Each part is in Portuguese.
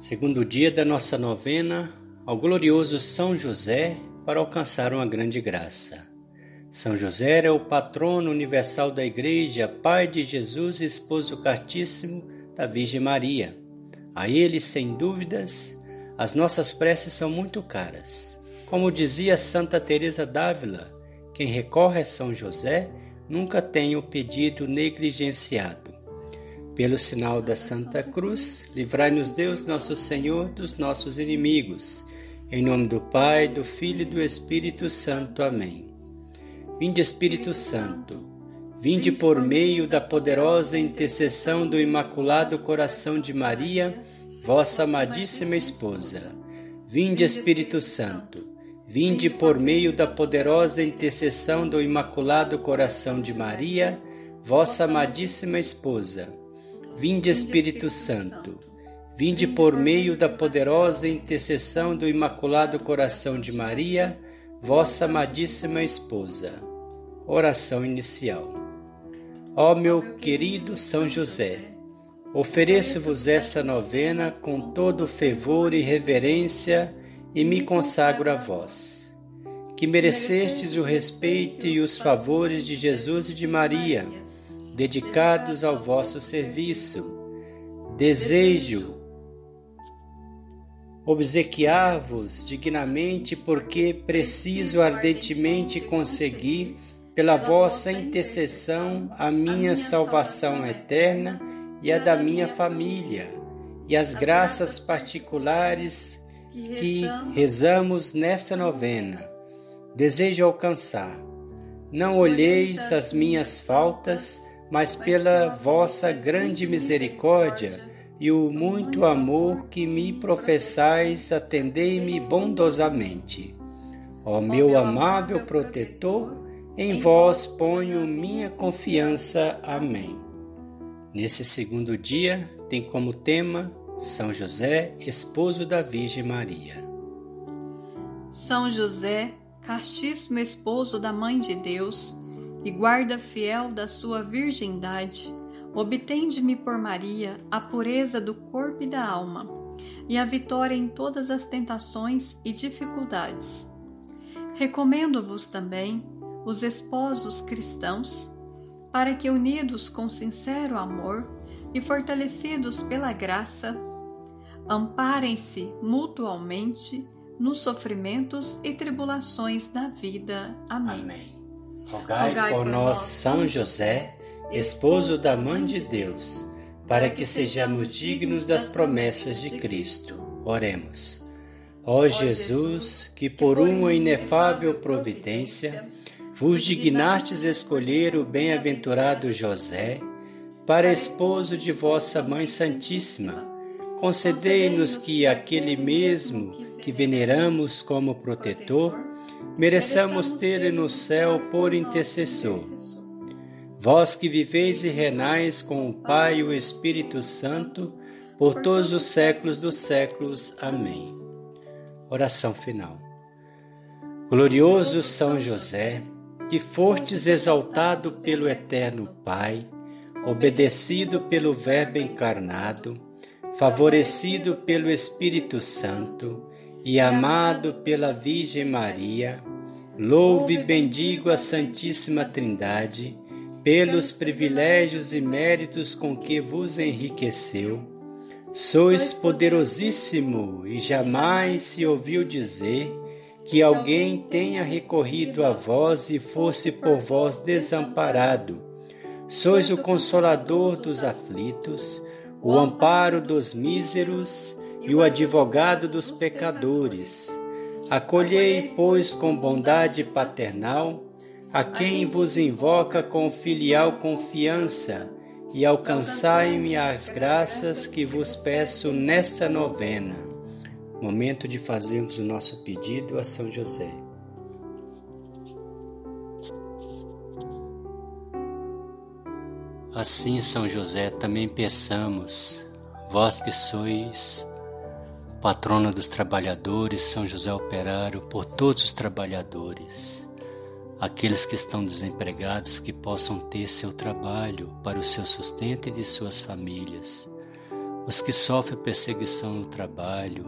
Segundo dia da nossa novena ao glorioso São José para alcançar uma grande graça. São José é o patrono universal da Igreja, pai de Jesus e esposo cartíssimo da Virgem Maria. A ele, sem dúvidas, as nossas preces são muito caras. Como dizia Santa Teresa d'Ávila, quem recorre a São José nunca tem o pedido negligenciado. Pelo sinal da Santa Cruz, livrai-nos Deus, nosso Senhor, dos nossos inimigos. Em nome do Pai, do Filho e do Espírito Santo. Amém. Vinde, Espírito Santo, vinde por meio da poderosa intercessão do Imaculado Coração de Maria, vossa amadíssima esposa. Vinde, Espírito Santo, vinde por meio da poderosa intercessão do Imaculado Coração de Maria, vossa amadíssima esposa Vinde Espírito Santo, vinde por meio da poderosa intercessão do Imaculado Coração de Maria, vossa amadíssima esposa. Oração inicial. Ó meu querido São José, ofereço-vos essa novena com todo fervor e reverência e me consagro a vós, que merecestes o respeito e os favores de Jesus e de Maria dedicados ao vosso serviço. Desejo obsequiar-vos dignamente, porque preciso ardentemente conseguir, pela vossa intercessão, a minha salvação eterna e a da minha família, e as graças particulares que rezamos nessa novena. Desejo alcançar. Não olheis as minhas faltas, mas pela vossa grande misericórdia e o muito amor que me professais, atendei-me bondosamente. Ó meu amável protetor, em vós ponho minha confiança. Amém. Nesse segundo dia, tem como tema São José, esposo da Virgem Maria. São José, castíssimo esposo da Mãe de Deus, e guarda fiel da sua virgindade, obtende-me por Maria a pureza do corpo e da alma, e a vitória em todas as tentações e dificuldades. Recomendo-vos também os esposos cristãos, para que, unidos com sincero amor e fortalecidos pela graça, amparem-se mutualmente nos sofrimentos e tribulações da vida. Amém. Amém. Rogai, por nós, São José, esposo da Mãe de Deus, para que sejamos dignos das promessas de Cristo. Oremos. Ó Jesus, que por uma inefável providência vos dignastes escolher o bem-aventurado José para esposo de vossa Mãe Santíssima, concedei-nos que aquele mesmo que veneramos como protetor mereçamos ter no céu por intercessor. Vós que viveis e renais com o Pai e o Espírito Santo, por todos os séculos dos séculos. Amém. Oração final. Glorioso São José, que fostes exaltado pelo Eterno Pai, obedecido pelo Verbo encarnado, favorecido pelo Espírito Santo, e amado pela Virgem Maria, louve e bendigo a Santíssima Trindade pelos privilégios e méritos com que vos enriqueceu. Sois poderosíssimo e jamais se ouviu dizer que alguém tenha recorrido a vós e fosse por vós desamparado. Sois o consolador dos aflitos, o amparo dos míseros e o advogado dos pecadores. Acolhei, pois, com bondade paternal a quem vos invoca com filial confiança e alcançai-me as graças que vos peço nesta novena. Momento de fazermos o nosso pedido a São José. Assim, São José, também peçamos, vós que sois patrona dos trabalhadores, São José Operário, por todos os trabalhadores, aqueles que estão desempregados que possam ter seu trabalho para o seu sustento e de suas famílias, os que sofrem perseguição no trabalho,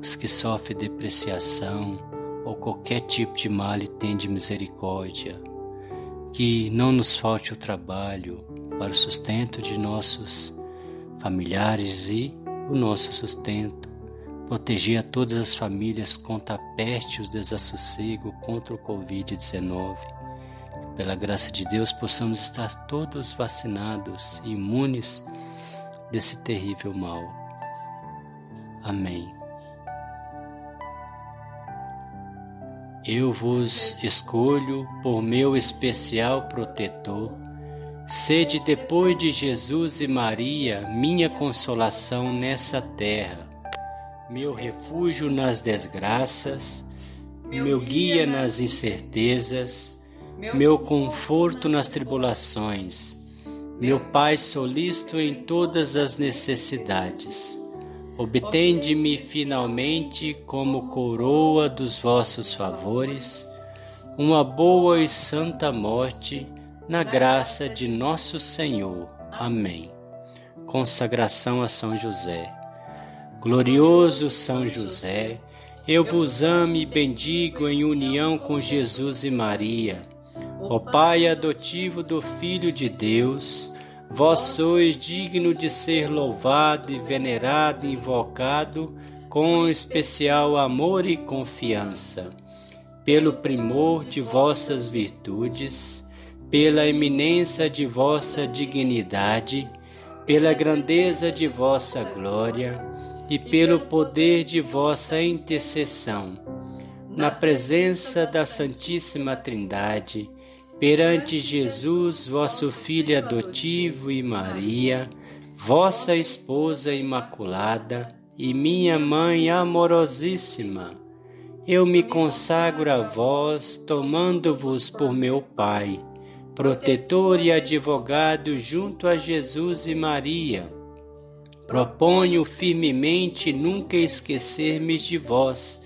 os que sofrem depreciação ou qualquer tipo de mal e tende misericórdia. Que não nos falte o trabalho para o sustento de nossos familiares e o nosso sustento. Proteger a todas as famílias contra a peste e os desassossego contra o Covid-19. Pela graça de Deus, possamos estar todos vacinados e imunes desse terrível mal. Amém. Eu vos escolho por meu especial protetor. Sede depois de Jesus e Maria minha consolação nessa terra, meu refúgio nas desgraças, meu guia nas incertezas, meu conforto nas tribulações meu Pai solícito em todas as necessidades. Obtende-me finalmente como coroa dos vossos favores, uma boa e santa morte, na graça de nosso Senhor. Amém. Consagração a São José. Glorioso São José, eu vos amo e bendigo em união com Jesus e Maria, ó Pai adotivo do Filho de Deus Vós sois digno de ser louvado e venerado e invocado com especial amor e confiança, pelo primor de vossas virtudes, pela eminência de vossa dignidade, pela grandeza de vossa glória e pelo poder de vossa intercessão. Na presença da Santíssima Trindade, perante Jesus, vosso Filho adotivo e Maria, vossa esposa imaculada e minha mãe amorosíssima, eu me consagro a vós, tomando-vos por meu Pai, protetor e advogado junto a Jesus e Maria. Proponho firmemente nunca esquecer-me de vós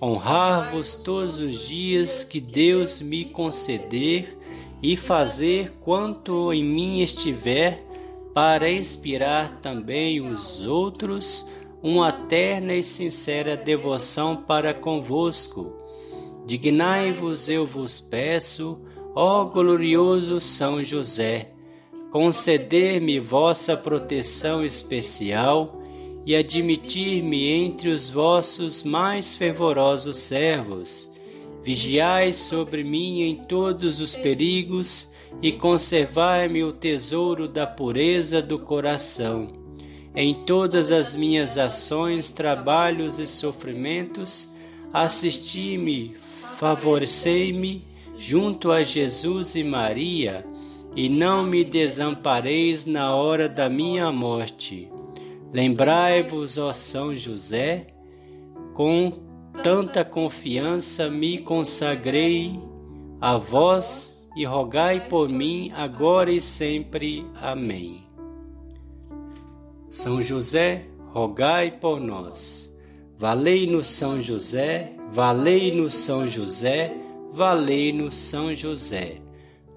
honrar-vos todos os dias que Deus me conceder e fazer quanto em mim estiver para inspirar também os outros uma terna e sincera devoção para convosco. Dignai-vos, eu vos peço, ó glorioso São José, conceder-me vossa proteção especial e admitir-me entre os vossos mais fervorosos servos. Vigiai sobre mim em todos os perigos e conservai-me o tesouro da pureza do coração. Em todas as minhas ações, trabalhos e sofrimentos, assisti-me, favorecei-me junto a Jesus e Maria, e não me desampareis na hora da minha morte. Lembrai-vos, ó São José, com tanta confiança me consagrei a vós e rogai por mim agora e sempre. Amém. São José, rogai por nós. Valei-nos São José, valei-nos São José, valei-nos São José.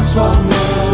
transformé.